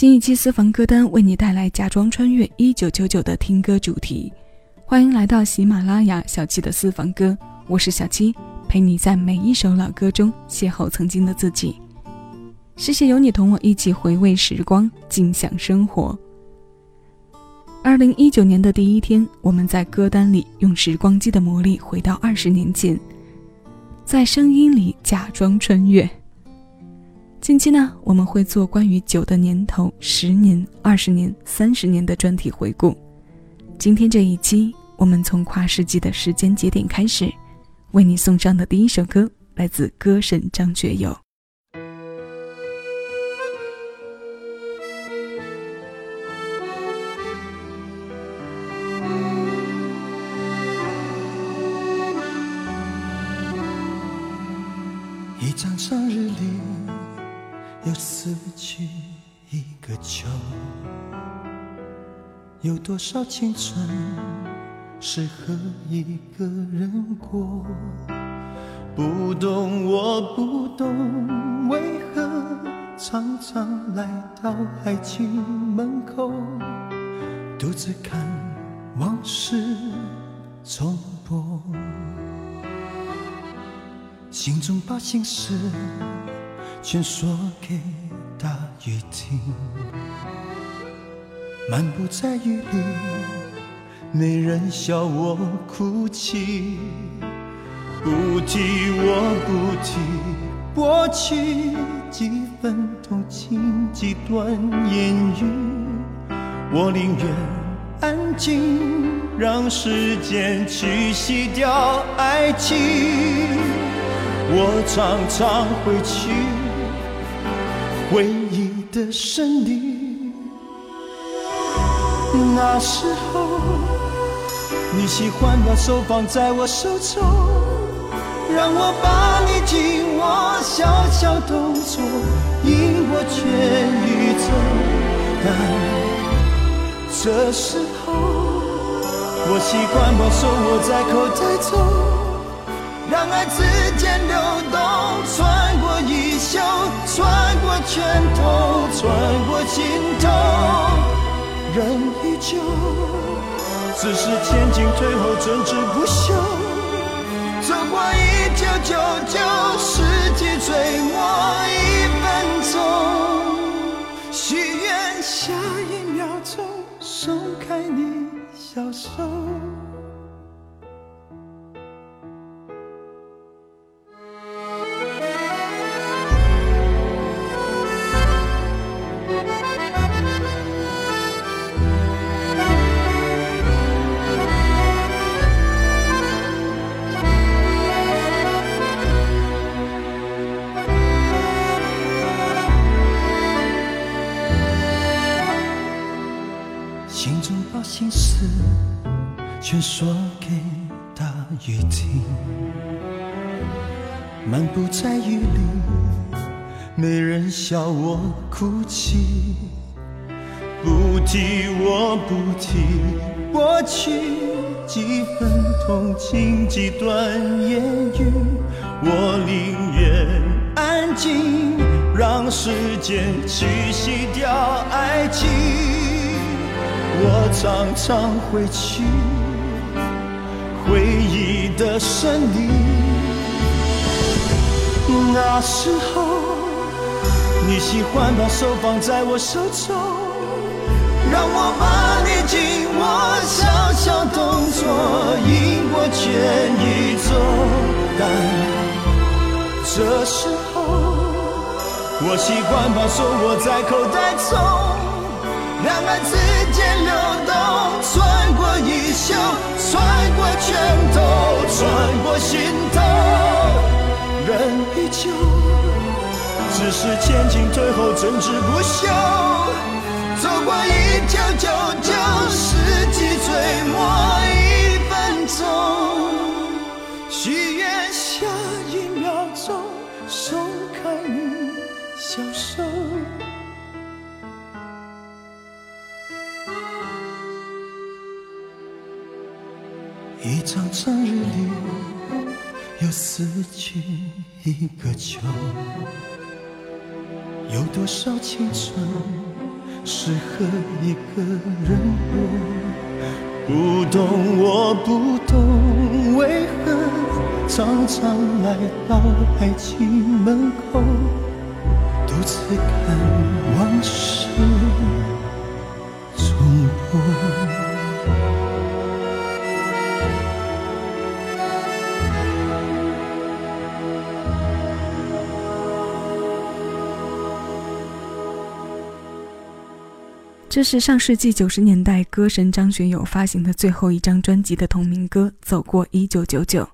近一期私房歌单为你带来《假装穿越一九九九》的听歌主题。欢迎来到喜马拉雅小七的私房歌，我是小七，陪你在每一首老歌中邂逅曾经的自己。谢谢有你同我一起回味时光，尽享生活。二零一九年的第一天，我们在歌单里用时光机的魔力回到二十年前，在声音里假装穿越。近期呢，我们会做关于酒的年头、十年、二十年、三十年的专题回顾。今天这一期，我们从跨世纪的时间节点开始，为你送上的第一首歌来自歌神张学友。多少青春是和一个人过？不懂，我不懂，为何常常来到爱情门口，独自看往事重播，心中把心事。全说给大雨听，漫步在雨里，没人笑我哭泣。不提我不提过去，几分同情几段言语，我宁愿安静，让时间去洗掉爱情。我常常回去。回忆的森林，那时候你喜欢把手放在我手中，让我把你紧握，小小动作引我全宇宙。但这时候，我习惯把手握在口袋中。让爱之间流动，穿过衣袖，穿过拳头，穿过心头，人依旧，只是前进退后，争执不休。走过一九九九世纪最末一分钟，许愿下一秒钟松开你小手。我哭泣。不提我不提过去，几分同情几段言语，我宁愿安静，让时间去洗掉爱情。我常常回去回忆的森林，那时候你喜欢把手放在我手中，让我把你紧握，小小动作引过全宇宙。但这时候我习惯把手握在口袋中。两岸之间流动，穿过衣袖，穿过拳头，穿过心头，人依旧，只是前进退后，争执不休。走过一九九九世纪最末一分钟，许愿下一秒钟松开你小手。一场生日里，又死去一个秋，有多少青春适合一个人过。不懂，我不懂，为何常常来到爱情门口，独自看往事这是上世纪九十年代歌神张学友发行的最后一张专辑的同名歌《走过一九九九》，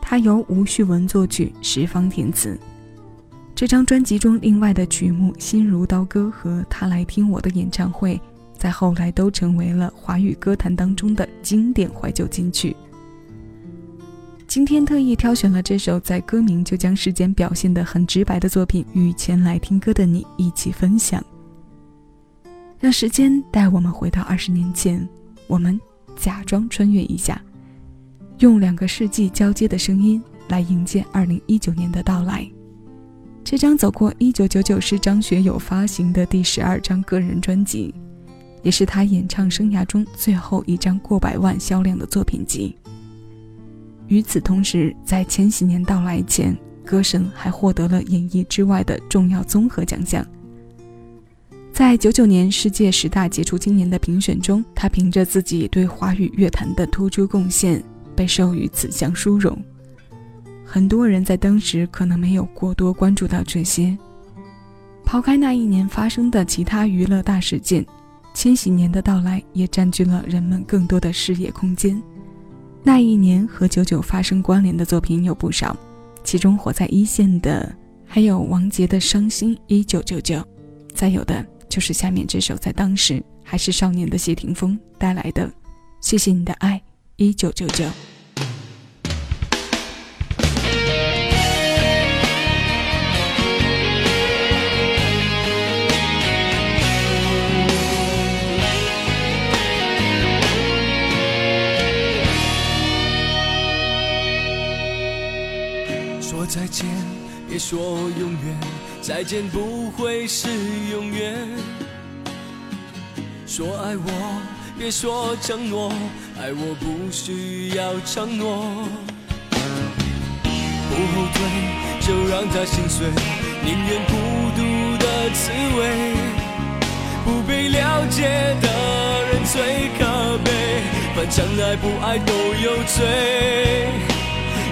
它由吴旭文作曲，石方填词。这张专辑中另外的曲目《心如刀割》和《他来听我的演唱会》，在后来都成为了华语歌坛当中的经典怀旧金曲。今天特意挑选了这首在歌名就将时间表现得很直白的作品，与前来听歌的你一起分享。让时间带我们回到二十年前，我们假装穿越一下，用两个世纪交接的声音来迎接二零一九年的到来。这张走过一九九九是张学友发行的第十二张个人专辑，也是他演唱生涯中最后一张过百万销量的作品集。与此同时，在千禧年到来前，歌神还获得了演艺之外的重要综合奖项。在九九年世界十大杰出青年的评选中，他凭着自己对华语乐坛的突出贡献，被授予此项殊荣。很多人在当时可能没有过多关注到这些。抛开那一年发生的其他娱乐大事件，千禧年的到来也占据了人们更多的视野空间。那一年和九九发生关联的作品有不少，其中火在一线的还有王杰的《伤心一九九九》，再有的。就是下面这首，在当时还是少年的谢霆锋带来的《谢谢你的爱》，一九九九。说再见，别说永远。再见不会是永远。说爱我，别说承诺，爱我不需要承诺。不后退，就让他心碎，宁愿孤独的滋味。不被了解的人最可悲，反正爱不爱都有罪，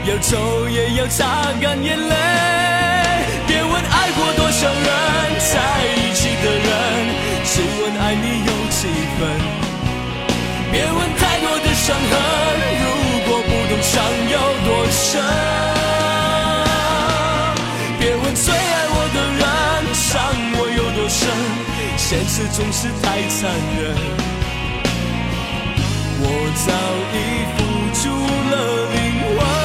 要走也要擦干眼泪。爱过多少人，在一起的人，只问爱你有几分。别问太多的伤痕，如果不懂伤有多深。别问最爱我的人，伤我有多深，现实总是太残忍。我早已付出了灵魂。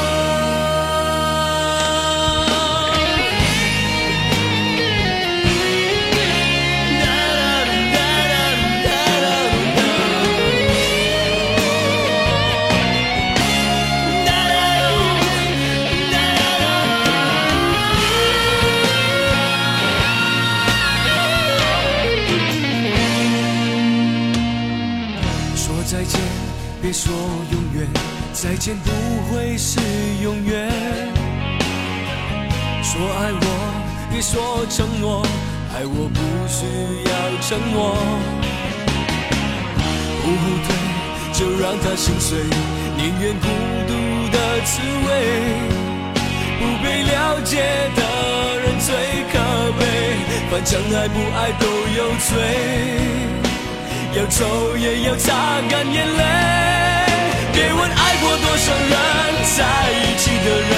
让他心碎，宁愿孤独的滋味。不被了解的人最可悲，反正爱不爱都有罪，要走也要擦干眼泪。别问爱过多少人，在一起的人，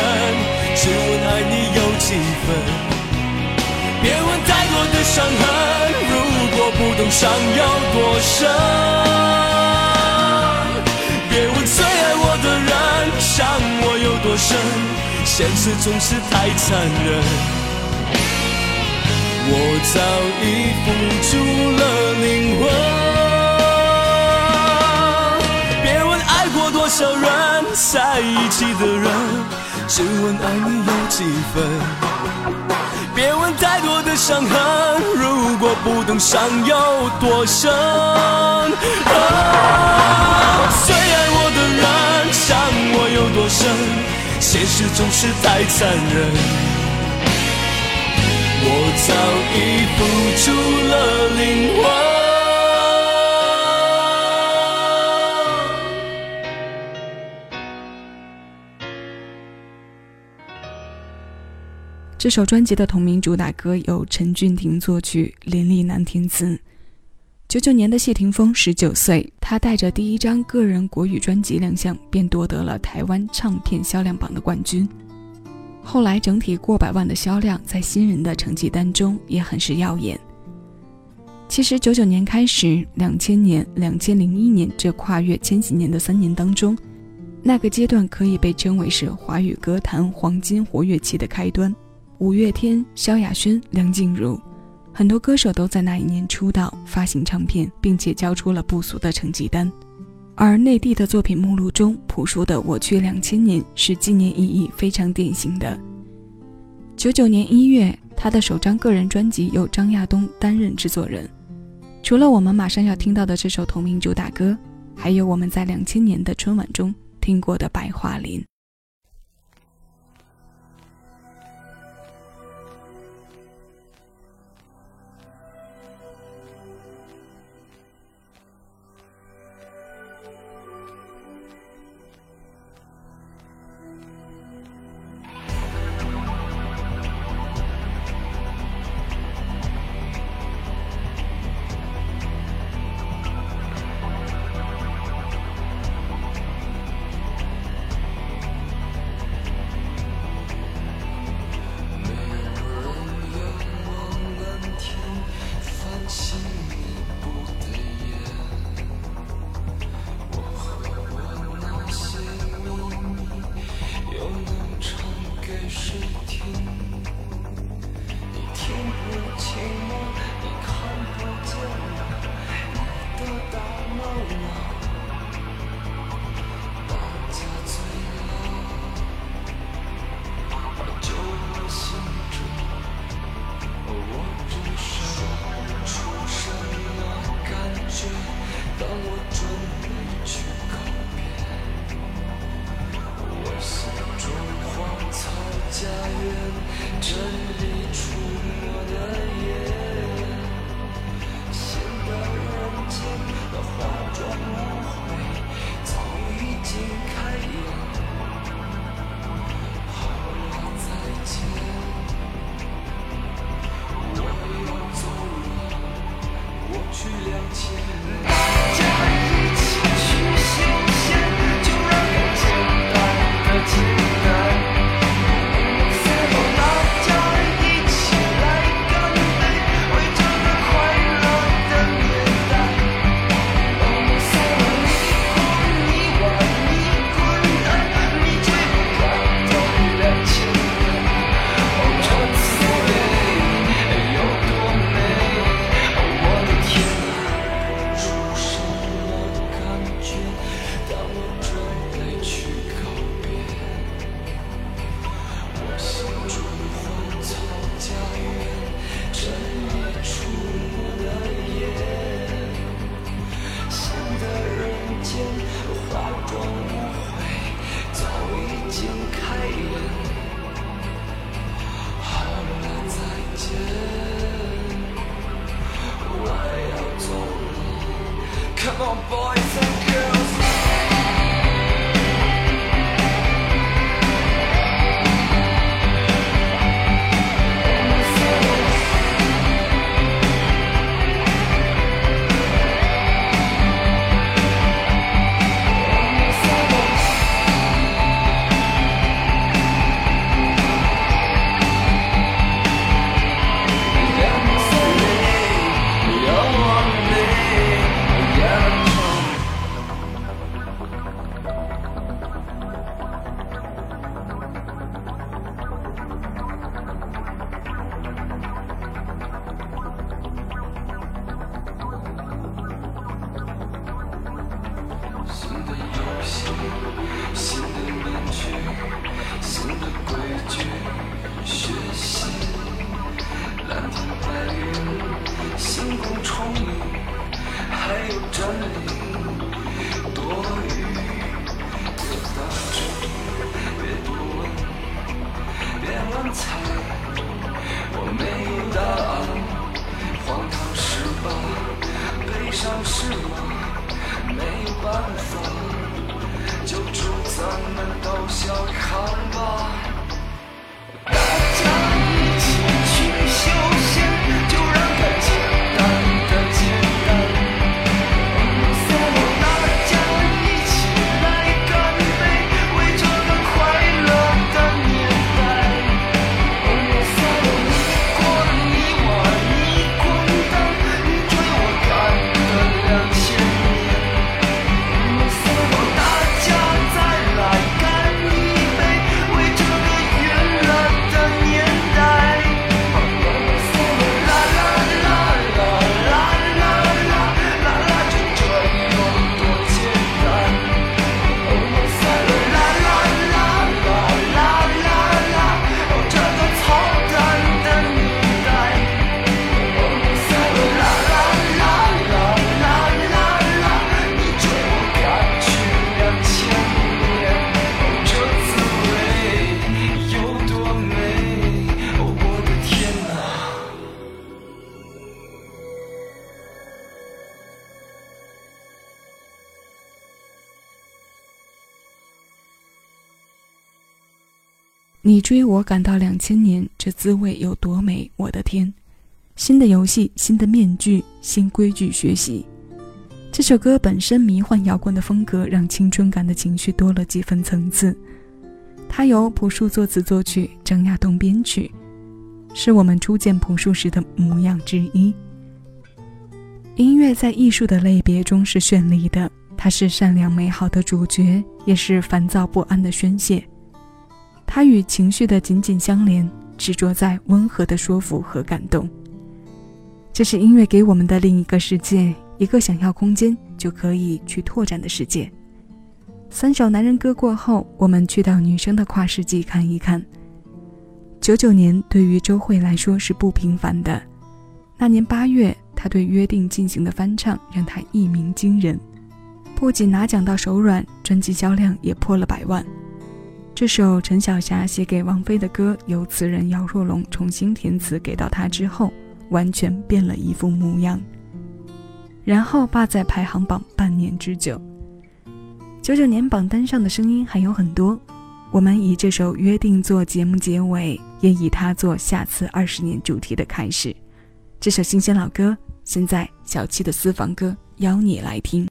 只问爱你有几分。别问太多的伤痕，如果不懂伤有多深。伤我有多深，现实总是太残忍。我早已付出了灵魂。别问爱过多少人在一起的人，只问爱你有几分。别问太多的伤痕，如果不懂伤有多深。最爱我的人，伤我有多深，现实总是太残忍。我早已付出了灵魂。这首专辑的同名主打歌由陈俊廷作曲，林立南填词。九九年的谢霆锋十九岁，他带着第一张个人国语专辑亮相，便夺得了台湾唱片销量榜的冠军。后来整体过百万的销量，在新人的成绩单中也很是耀眼。其实九九年开始，两千年、两千零一年这跨越千禧年的三年当中，那个阶段可以被称为是华语歌坛黄金活跃期的开端。五月天、萧亚轩、梁静茹，很多歌手都在那一年出道、发行唱片，并且交出了不俗的成绩单。而内地的作品目录中，朴树的《我去两千年》是纪念意义非常典型的。九九年一月，他的首张个人专辑由张亚东担任制作人。除了我们马上要听到的这首同名主打歌，还有我们在两千年的春晚中听过的《白桦林》。boys 你追我赶到两千年，这滋味有多美？我的天！新的游戏，新的面具，新规矩学习。这首歌本身迷幻摇滚的风格，让青春感的情绪多了几分层次。它由朴树作词作曲，张亚东编曲，是我们初见朴树时的模样之一。音乐在艺术的类别中是绚丽的，它是善良美好的主角，也是烦躁不安的宣泄。它与情绪的紧紧相连，执着在温和的说服和感动。这是音乐给我们的另一个世界，一个想要空间就可以去拓展的世界。三首男人歌过后，我们去到女生的跨世纪看一看。九九年对于周蕙来说是不平凡的，那年八月，她对《约定》进行的翻唱让她一鸣惊人，不仅拿奖到手软，专辑销量也破了百万。这首陈小霞写给王菲的歌，由词人姚若龙重新填词给到她之后，完全变了一副模样。然后霸在排行榜半年之久。九九年榜单上的声音还有很多，我们以这首《约定》做节目结尾，也以它做下次二十年主题的开始。这首新鲜老歌，现在小七的私房歌，邀你来听。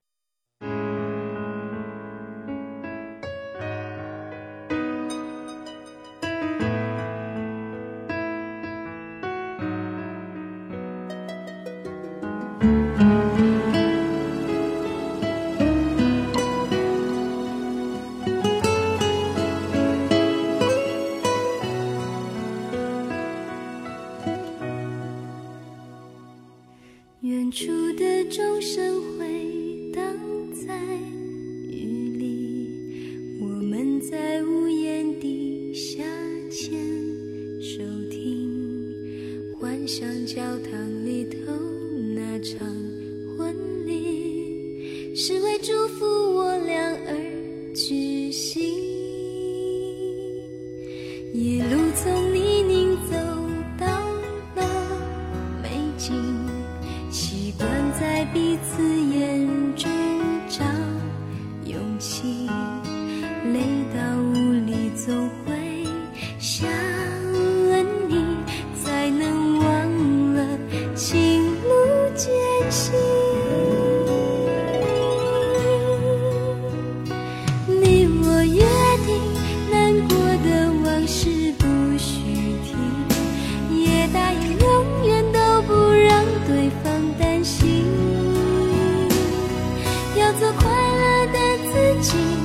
Yellow. 情。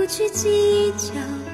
不去计较。